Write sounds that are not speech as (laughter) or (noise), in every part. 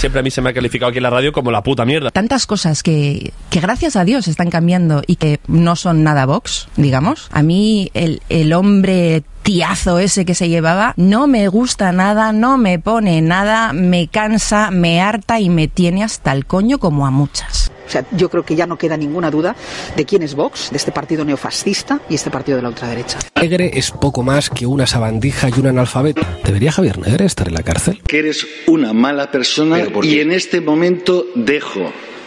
siempre a mí se me ha calificado aquí en la radio como la puta mierda. Tantas cosas que, que gracias a Dios están cambiando y que no son nada Vox, digamos. A mí el, el hombre ese que se llevaba no me gusta nada, no me pone nada, me cansa, me harta y me tiene hasta el coño como a muchas. O sea, yo creo que ya no queda ninguna duda de quién es Vox, de este partido neofascista y este partido de la ultraderecha. Negre es poco más que una sabandija y un analfabeto. ¿Debería Javier Negre estar en la cárcel? Que eres una mala persona y en este momento dejo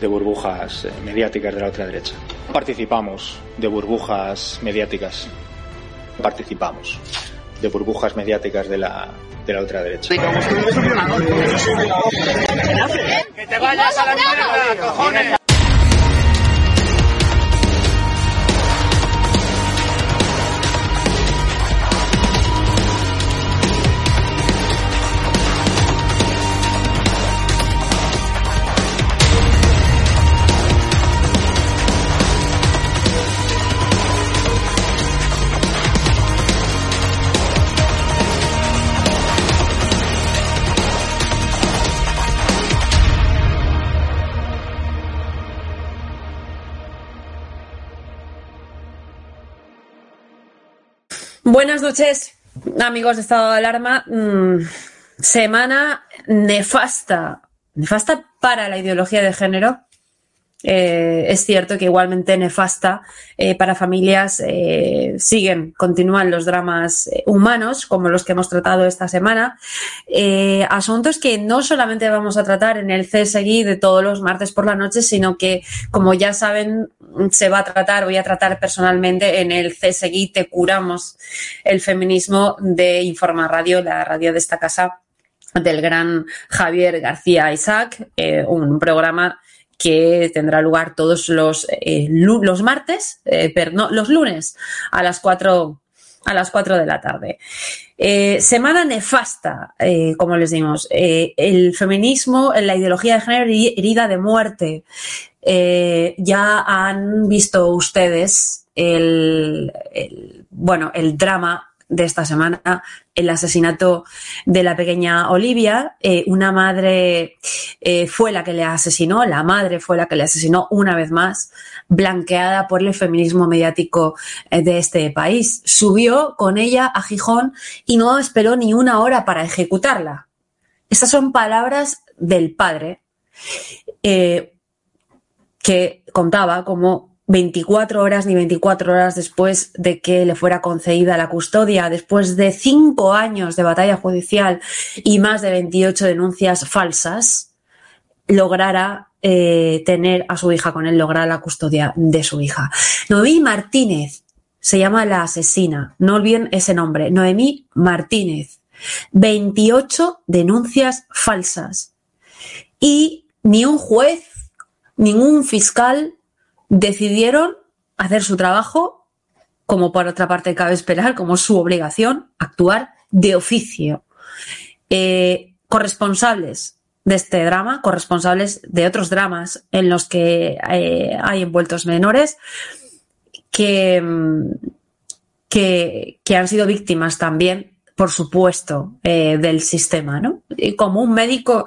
de burbujas eh, mediáticas de la ultraderecha. Participamos de burbujas mediáticas. Participamos de burbujas mediáticas de la, de la ultraderecha. ¡Que te vayas a la mierda, cojones! Buenas noches, amigos de estado de alarma. Mm, semana nefasta, nefasta para la ideología de género. Eh, es cierto que igualmente nefasta eh, para familias eh, siguen, continúan los dramas humanos como los que hemos tratado esta semana. Asuntos que no solamente vamos a tratar en el CSGI de todos los martes por la noche, sino que, como ya saben, se va a tratar, voy a tratar personalmente en el CSGI Te Curamos el feminismo de Informa Radio, la radio de esta casa del gran Javier García Isaac, un programa que tendrá lugar todos los, eh, los martes, eh, pero no, los lunes a las 4 a las 4 de la tarde. Eh, semana nefasta, como les dimos. El feminismo, la ideología de género heri- herida de muerte. Ya han visto ustedes el- bueno, el drama de esta semana, el asesinato de la pequeña Olivia. Eh, una madre eh, fue la que le asesinó, la madre fue la que le asesinó una vez más, blanqueada por el feminismo mediático eh, de este país. Subió con ella a Gijón y no esperó ni una hora para ejecutarla. Estas son palabras del padre que contaba como 24 horas ni 24 horas después de que le fuera concedida la custodia, después de cinco años de batalla judicial y más de 28 denuncias falsas, lograra eh, tener a su hija con él, lograra la custodia de su hija. Noemí Martínez se llama la asesina, no olviden ese nombre, Noemí Martínez. 28 denuncias falsas. Y ni un juez, ningún fiscal decidieron hacer su trabajo, como por otra parte cabe esperar, como su obligación, actuar de oficio. Eh, corresponsables de este drama, corresponsables de otros dramas en los que eh, hay envueltos menores mm, que, que han sido víctimas también por supuesto, eh, del sistema, ¿no? Y como un médico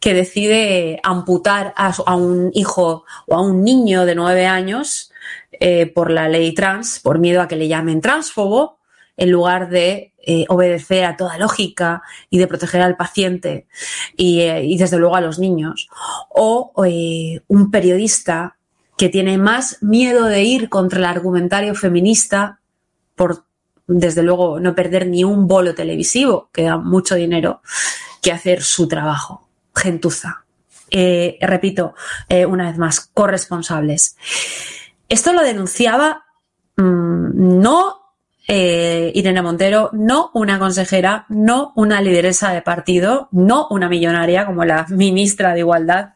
que decide amputar a, a, un hijo o a un niño de nueve años eh, por la ley trans, por miedo a que le llamen transfobo, en lugar de eh, obedecer a toda lógica y de proteger al paciente y, y desde luego a los niños. O un periodista que tiene más miedo de ir contra el argumentario feminista por desde luego, no perder ni un bolo televisivo, que da mucho dinero, que hacer su trabajo. Gentuza. Eh, repito, eh, una vez más, corresponsables. Esto lo denunciaba mmm, no eh, Irene Montero, no una consejera, no una lideresa de partido, no una millonaria como la ministra de Igualdad,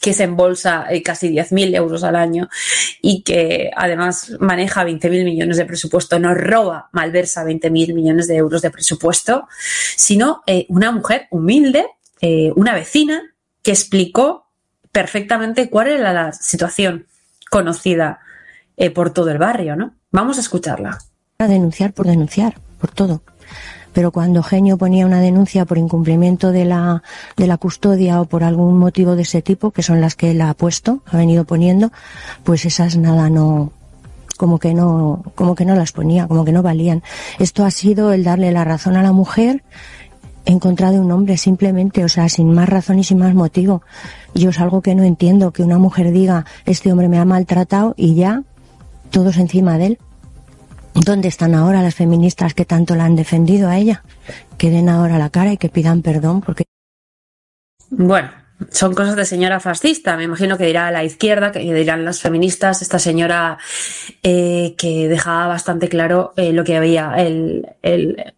que se embolsa eh, casi 10.000 euros al año y que además maneja 20.000 millones de presupuesto, no roba, malversa 20.000 millones de euros de presupuesto, sino eh, una mujer humilde, eh, una vecina que explicó perfectamente cuál era la situación conocida por todo el barrio, ¿no? Vamos a escucharla. A denunciar por denunciar, por todo pero cuando Genio ponía una denuncia por incumplimiento de la, de la custodia o por algún motivo de ese tipo, que son las que él ha puesto, ha venido poniendo, pues esas nada no, como que no, como que no las ponía, como que no valían. Esto ha sido el darle la razón a la mujer en contra de un hombre, simplemente, o sea, sin más razón y sin más motivo. Yo es algo que no entiendo, que una mujer diga, este hombre me ha maltratado y ya, todos encima de él. ¿Dónde están ahora las feministas que tanto la han defendido a ella? Que den ahora la cara y que pidan perdón porque... Bueno, son cosas de señora fascista. Me imagino que dirá la izquierda, que dirán las feministas, esta señora eh, que dejaba bastante claro eh, lo que había, el, el,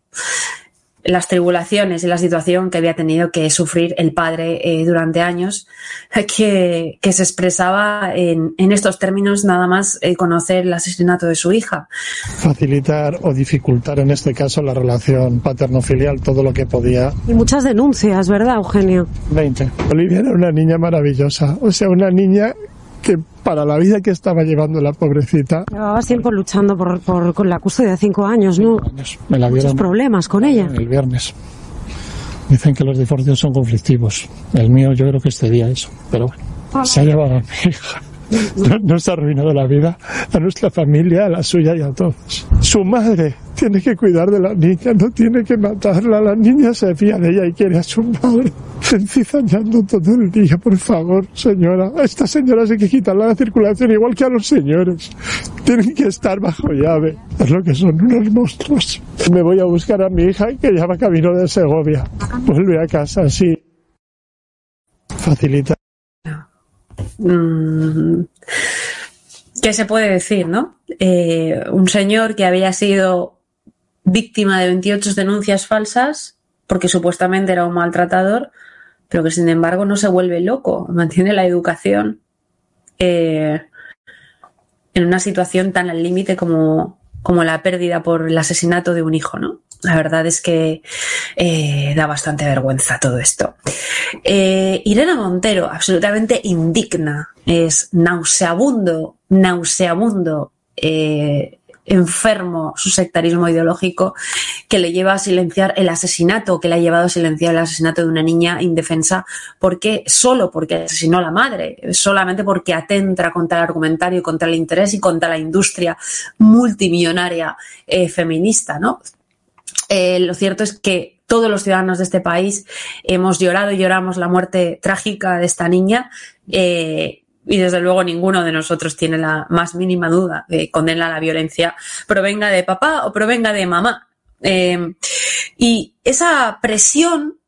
las tribulaciones y la situación que había tenido que sufrir el padre eh, durante años, (laughs) que, que se expresaba en, en, estos términos nada más eh, conocer el asesinato de su hija. Facilitar o dificultar en este caso la relación paterno-filial todo lo que podía. Y muchas denuncias, ¿verdad, Eugenio? 20. Olivia era una niña maravillosa, o sea, una niña que para la vida que estaba llevando la pobrecita. Llevabas tiempo luchando por, por, con la custodia de cinco años, ¿no? Años. Me la dieron Muchos problemas con ella. El viernes. Dicen que los divorcios son conflictivos. El mío yo creo que este día eso. Pero bueno, se ha llevado a mi hija. Nos ha arruinado la vida a nuestra familia, a la suya y a todos. Su madre tiene que cuidar de la niña, no tiene que matarla. La niña se fía de ella y quiere a su madre. Encizañando todo el día, por favor, señora. A esta señora hay que quitarla la circulación igual que a los señores. Tienen que estar bajo llave. Es lo que son unos monstruos. Me voy a buscar a mi hija que ya va camino de Segovia. Vuelve a casa, sí. Facilita. Mm, ¿Qué se puede decir, no? Eh, un señor que había sido víctima de 28 denuncias falsas porque supuestamente era un maltratador, pero que sin embargo no se vuelve loco, mantiene la educación eh, en una situación tan al límite como, como la pérdida por el asesinato de un hijo, ¿no? La verdad es que eh, da bastante vergüenza todo esto. Eh, Irene Montero, absolutamente indigna, es nauseabundo, nauseabundo, eh, enfermo su sectarismo ideológico que le lleva a silenciar el asesinato, que le ha llevado a silenciar el asesinato de una niña indefensa, porque solo porque asesinó a la madre, solamente porque atenta contra el argumentario, contra el interés y contra la industria multimillonaria eh, feminista, ¿no? Eh, lo cierto es que todos los ciudadanos de este país hemos llorado y lloramos la muerte trágica de esta niña. Eh, y desde luego ninguno de nosotros tiene la más mínima duda de condena la violencia, provenga de papá o provenga de mamá. Eh, y esa presión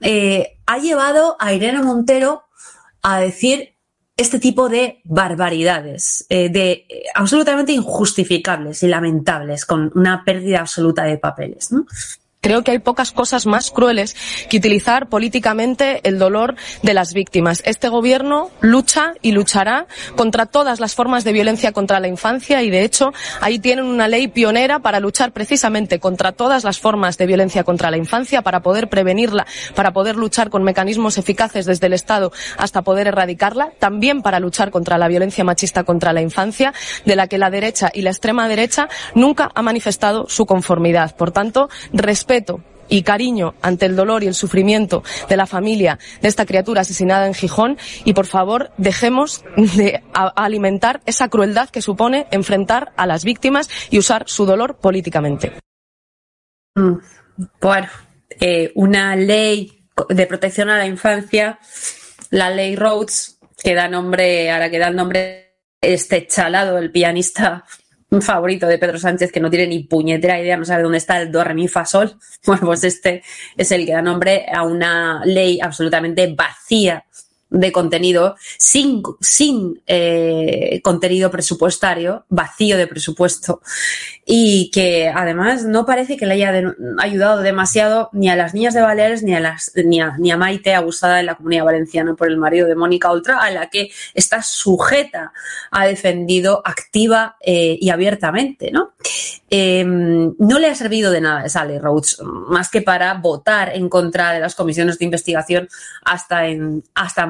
eh, ha llevado a Irene Montero a decir este tipo de barbaridades, eh, de absolutamente injustificables y lamentables, con una pérdida absoluta de papeles. Creo que hay pocas cosas más crueles que utilizar políticamente el dolor de las víctimas. Este gobierno lucha y luchará contra todas las formas de violencia contra la infancia y, de hecho, ahí tienen una ley pionera para luchar precisamente contra todas las formas de violencia contra la infancia, para poder prevenirla, para poder luchar con mecanismos eficaces desde el Estado hasta poder erradicarla, también para luchar contra la violencia machista contra la infancia, de la que la derecha y la extrema derecha nunca ha manifestado su conformidad. Por tanto, respeto y cariño ante el dolor y el sufrimiento de la familia de esta criatura asesinada en Gijón y por favor dejemos de alimentar esa crueldad que supone enfrentar a las víctimas y usar su dolor políticamente. Bueno, eh, una ley de protección a la infancia, la ley Rhodes, que da nombre, ahora que da nombre este chalado, el pianista un favorito de Pedro Sánchez que no tiene ni puñetera idea, no sabe dónde está el do, re, mi, fa, sol. (laughs) Bueno, pues este es el que da nombre a una ley absolutamente vacía de contenido, sin, sin eh, contenido presupuestario, vacío de presupuesto, y que además no parece que le haya ayudado demasiado ni a las niñas de Baleares ni a, las, ni a, ni a Maite, abusada en la comunidad valenciana por el marido de Mónica Ultra, a la que está sujeta, ha defendido activa eh, y abiertamente, ¿no? Em, no le ha servido de nada esa ley Rhodes, más que para votar en contra de las comisiones de investigación hasta, en, hasta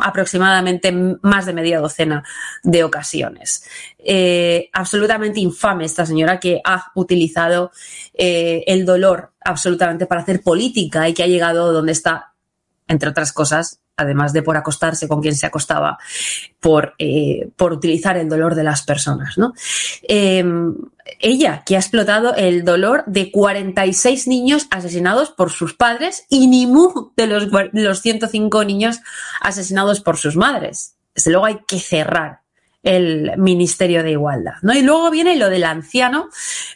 aproximadamente más de media docena de ocasiones. Eh, absolutamente infame esta señora que ha utilizado eh, el dolor absolutamente para hacer política y que ha llegado donde está, entre otras cosas, además de por acostarse con quien se acostaba, por, eh, por utilizar el dolor de las personas. ¿no? Em, ella, que ha explotado el dolor de 46 niños asesinados por sus padres y ni mu de los, los 105 niños asesinados por sus madres. Desde luego hay que cerrar el Ministerio de Igualdad. ¿no? Y luego viene lo del anciano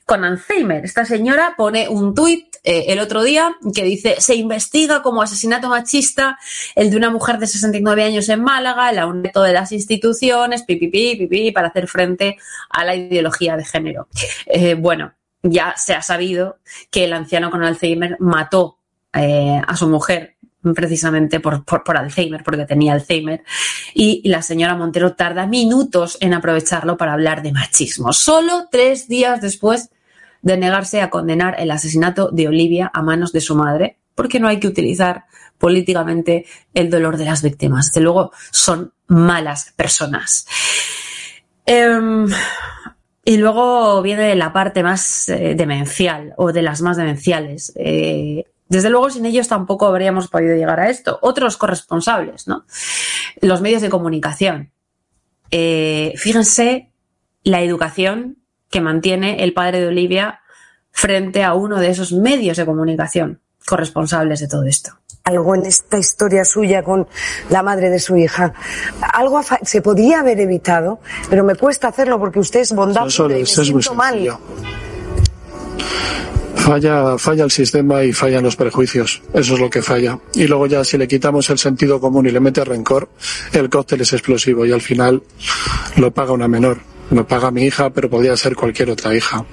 con Alzheimer. Esta señora pone un tuit eh, el otro día que dice, se investiga como asesinato machista el de una mujer de 69 años en Málaga, el aumento de las instituciones, pipipi, pipi, para hacer frente a la ideología de género. Eh, bueno, ya se ha sabido que el anciano con Alzheimer mató eh, a su mujer precisamente por, por, Alzheimer, porque tenía Alzheimer, y la señora Montero tarda minutos en aprovecharlo para hablar de machismo. Solo tres días después de negarse a condenar el asesinato de Olivia a manos de su madre, porque no hay que utilizar políticamente el dolor de las víctimas. Desde luego son malas personas. Em, y luego viene la parte más eh, demencial o de las más demenciales. Eh, desde luego, sin ellos tampoco habríamos podido llegar a esto. Otros corresponsables, ¿no? Los medios de comunicación. Eh, fíjense la educación que mantiene el padre de Olivia frente a uno de esos medios de comunicación corresponsables de todo esto. Algo en esta historia suya con la madre de su hija. Algo se podía haber evitado, pero me cuesta hacerlo porque usted es bondadoso y me siento mal. Falla, falla el sistema y fallan los prejuicios. Eso es lo que falla. Y luego ya si le quitamos el sentido común y le mete rencor, el cóctel es explosivo y al final lo paga una menor. Lo paga mi hija, pero podría ser cualquier otra hija.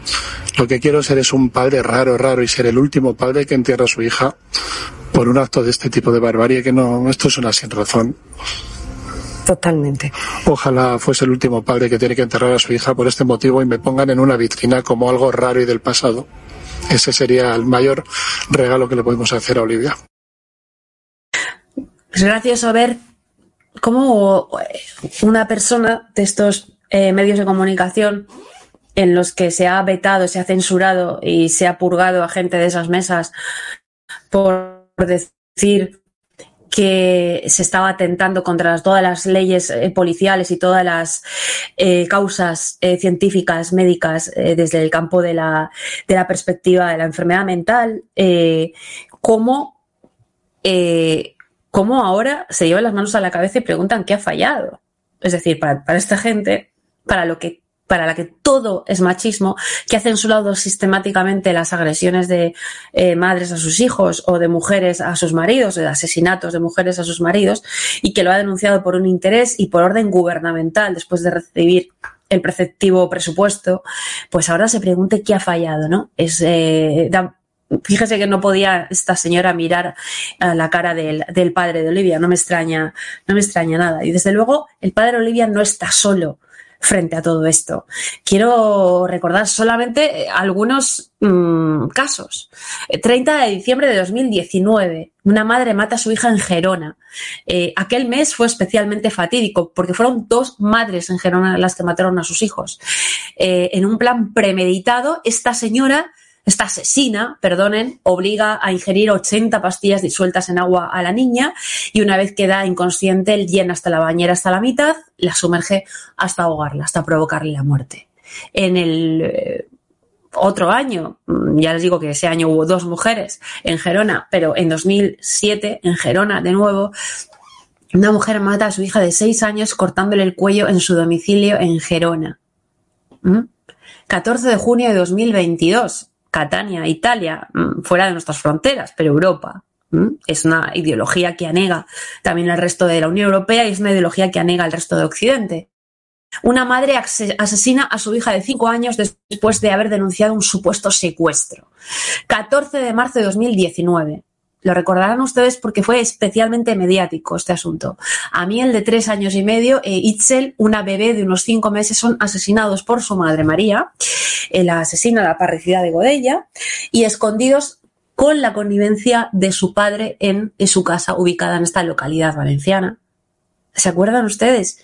Lo que quiero ser es un padre raro, raro y ser el último padre que entierra a su hija por un acto de este tipo de barbarie que no, esto es una sin razón. Totalmente. Ojalá fuese el último padre que tiene que enterrar a su hija por este motivo y me pongan en una vitrina como algo raro y del pasado. Ese sería el mayor regalo que le podemos hacer a Olivia. Es gracioso ver cómo una persona de estos eh, medios de comunicación en los que se ha vetado, se ha censurado y se ha purgado a gente de esas mesas por decir que se estaba atentando contra todas las leyes eh, policiales y todas las eh, causas eh, científicas, médicas, desde el campo de la, de la, perspectiva de la enfermedad mental, cómo, cómo ahora se llevan las manos a la cabeza y preguntan qué ha fallado. Es decir, para, para esta gente, para lo que para la que todo es machismo, que ha censurado sistemáticamente las agresiones de eh, madres a sus hijos o de mujeres a sus maridos, de asesinatos de mujeres a sus maridos, y que lo ha denunciado por un interés y por orden gubernamental después de recibir el preceptivo presupuesto, pues ahora se pregunte qué ha fallado, ¿no? Es, eh, fíjese que no podía esta señora mirar a la cara del, del padre de Olivia, no me extraña, no me extraña nada. Y desde luego, el padre de Olivia no está solo frente a todo esto. Quiero recordar solamente algunos mmm, casos. 30 de diciembre de 2019, una madre mata a su hija en Gerona. Eh, aquel mes fue especialmente fatídico porque fueron dos madres en Gerona las que mataron a sus hijos. Eh, en un plan premeditado, esta señora esta asesina, perdonen, obliga a ingerir 80 pastillas disueltas en agua a la niña y una vez queda inconsciente, llena hasta la bañera hasta la mitad, la sumerge hasta ahogarla, hasta provocarle la muerte. En el eh, otro año, mm, ya les digo que ese año hubo dos mujeres en Gerona, pero en 2007 en Gerona de nuevo una mujer mata a su hija de seis años cortándole el cuello en su domicilio en Gerona. ¿Mm? 14 de junio de 2022, Catania, Italia, mm, fuera de nuestras fronteras, pero Europa. Es una ideología que anega también el resto de la Unión Europea y es una ideología que anega el resto de Occidente. Una madre asesina a su hija de cinco años después de haber denunciado un supuesto secuestro. 14 de marzo de 2019. Lo recordarán ustedes porque fue especialmente mediático este asunto. A mí el de tres años y medio e Itzel, una bebé de unos cinco meses, son asesinados por su madre María, eh, la asesina la parricida de Godella, y escondidos con la connivencia de su padre en, en su casa ubicada en esta localidad valenciana. ¿Se acuerdan ustedes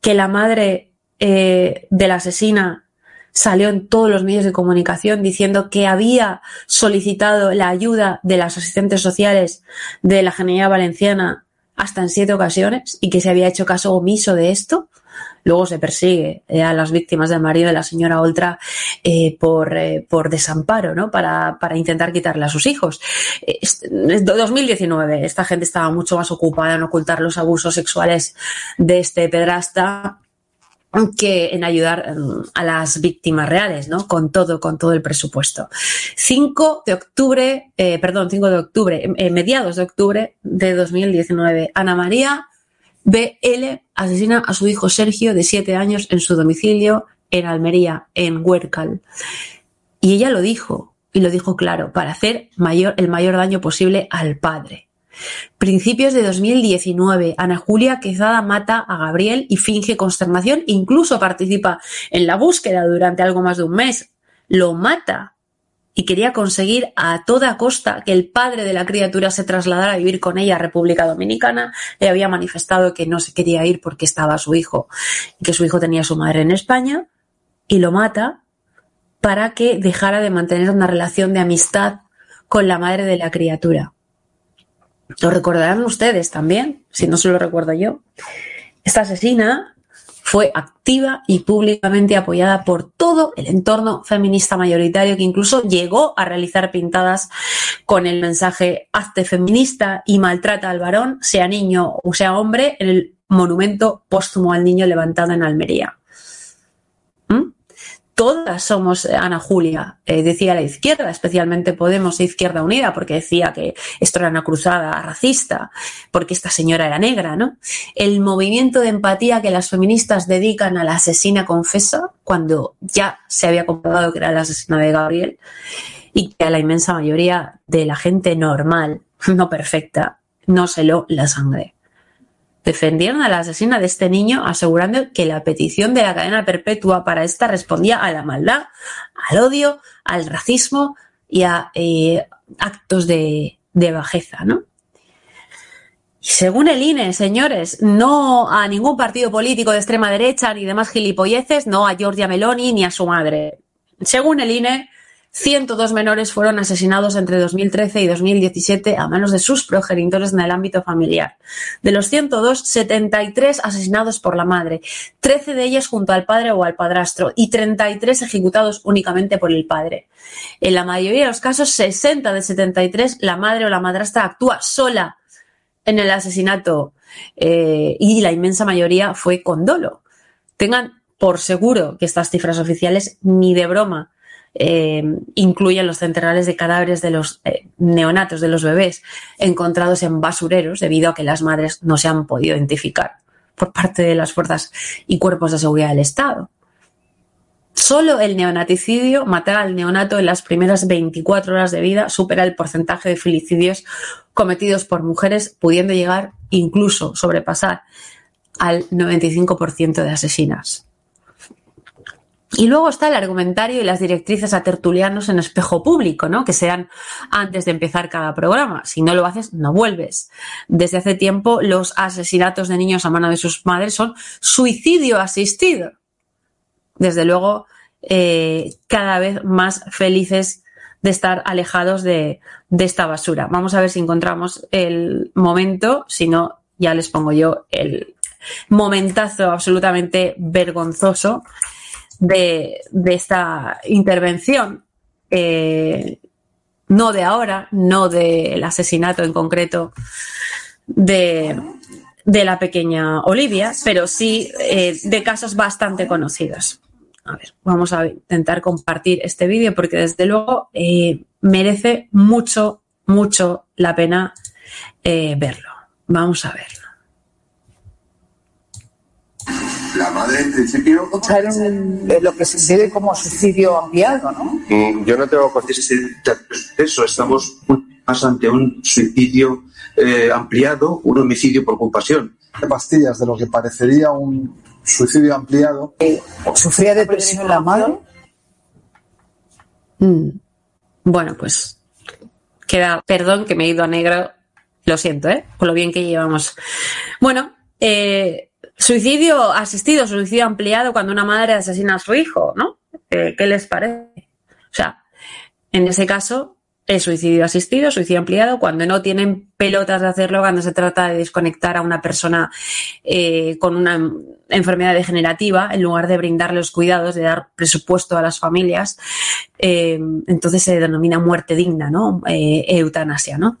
que la madre eh, de la asesina salió en todos los medios de comunicación diciendo que había solicitado la ayuda de las asistentes sociales de la Generalidad Valenciana hasta en siete ocasiones y que se había hecho caso omiso de esto. Luego se persigue eh, a las víctimas del marido de la señora Oltra eh, por, eh, por desamparo, ¿no? Para, para intentar quitarle a sus hijos. En 2019, esta gente estaba mucho más ocupada en ocultar los abusos sexuales de este pedrasta que en ayudar mm, a las víctimas reales, ¿no? Con todo, con todo el presupuesto. 5 de octubre, eh, perdón, 5 de octubre, eh, mediados de octubre de 2019, Ana María BL asesina a su hijo Sergio de 7 años en su domicilio en Almería, en Huércal. Y ella lo dijo, y lo dijo claro, para hacer mayor, el mayor daño posible al padre. Principios de 2019, Ana Julia Quezada mata a Gabriel y finge consternación, incluso participa en la búsqueda durante algo más de un mes. Lo mata y quería conseguir a toda costa que el padre de la criatura se trasladara a vivir con ella a República Dominicana. Le había manifestado que no se quería ir porque estaba su hijo y que su hijo tenía su madre en España y lo mata para que dejara de mantener una relación de amistad con la madre de la criatura. Lo recordarán ustedes también, si no se lo recuerdo yo. Esta asesina fue activa y públicamente apoyada por todo el entorno feminista mayoritario que incluso llegó a realizar pintadas con el mensaje hazte feminista y maltrata al varón, sea niño o sea hombre, en el monumento póstumo al niño levantado en Almería todas somos eh, Ana Julia, eh, decía la izquierda, especialmente Podemos e Izquierda Unida, porque decía que esto era una cruzada racista, porque esta señora era negra, ¿no? El movimiento de empatía que las feministas dedican a la asesina confesa, cuando ya se había comprobado que era la asesina de Gabriel, y que a la inmensa mayoría de la gente normal, no perfecta, no se lo la sangre defendieron a la asesina de este niño asegurando que la petición de la cadena perpetua para esta respondía a la maldad, al odio, al racismo y a eh, actos de, de bajeza, ¿no? Y según el INE, señores, no a ningún partido político de extrema derecha ni demás gilipolleces, no a Giorgia Meloni ni a su madre. Según el INE, 102 menores fueron asesinados entre 2013 y 2017 a manos de sus progenitores en el ámbito familiar. De los 102, 73 asesinados por la madre, 13 de ellos junto al padre o al padrastro y 33 ejecutados únicamente por el padre. En la mayoría de los casos, 60 de 73, la madre o la madrastra actúa sola en el asesinato eh, y la inmensa mayoría fue con dolo. Tengan por seguro que estas cifras oficiales ni de broma eh, incluyen los centenares de cadáveres de los eh, neonatos, de los bebés, encontrados en basureros debido a que las madres no se han podido identificar por parte de las fuerzas y cuerpos de seguridad del Estado. Solo el neonaticidio, matar al neonato en las primeras 24 horas de vida, supera el porcentaje de filicidios cometidos por mujeres, pudiendo llegar incluso sobrepasar al 95% de asesinas. Y luego está el argumentario y las directrices a tertulianos en espejo público, ¿no? Que sean antes de empezar cada programa. Si no lo haces, no vuelves. Desde hace tiempo, los asesinatos de niños a mano de sus madres son suicidio asistido. Desde luego, eh, cada vez más felices de estar alejados de, de esta basura. Vamos a ver si encontramos el momento, si no, ya les pongo yo el momentazo absolutamente vergonzoso de, esta intervención. Eh, no de ahora, no del asesinato en concreto de, la pequeña Olivia, pero sí eh, de casos bastante conocidos. A ver, vamos a intentar compartir este vídeo porque desde luego eh, merece mucho, mucho la pena verlo. Vamos a verlo. La madre, en principio. Lo que se entiende como suicidio ampliado, ¿no? Mm, yo no tengo conciencia de eso. Estamos más ante un suicidio eh, ampliado, un homicidio por compasión. Pastillas de lo que parecería un suicidio ampliado. Eh, ¿Sufría depresión la madre? Mm. Bueno, pues queda, perdón que me he ido a negro, lo siento, ¿eh? Por lo bien que llevamos. Bueno, eh, Suicidio asistido, suicidio ampliado cuando una madre asesina a su hijo, ¿no? Eh, ¿Qué les parece? O sea, en ese caso, es suicidio asistido, suicidio ampliado, cuando no tienen pelotas de hacerlo, cuando se trata de desconectar a una persona eh, con una enfermedad degenerativa, en lugar de brindarle los cuidados, de dar presupuesto a las familias, eh, entonces se denomina muerte digna, ¿no? eutanasia, ¿no?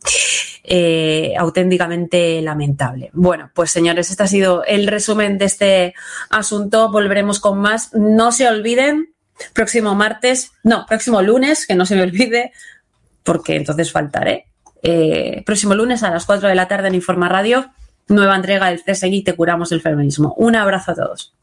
Eh, auténticamente lamentable. Bueno, pues señores, este ha sido el resumen de este asunto. Volveremos con más. No se olviden, próximo martes, no, próximo lunes, que no se me olvide, porque entonces faltaré. Eh, próximo lunes a las 4 de la tarde en Informa Radio, nueva entrega del CSI Te Curamos el Feminismo. Un abrazo a todos.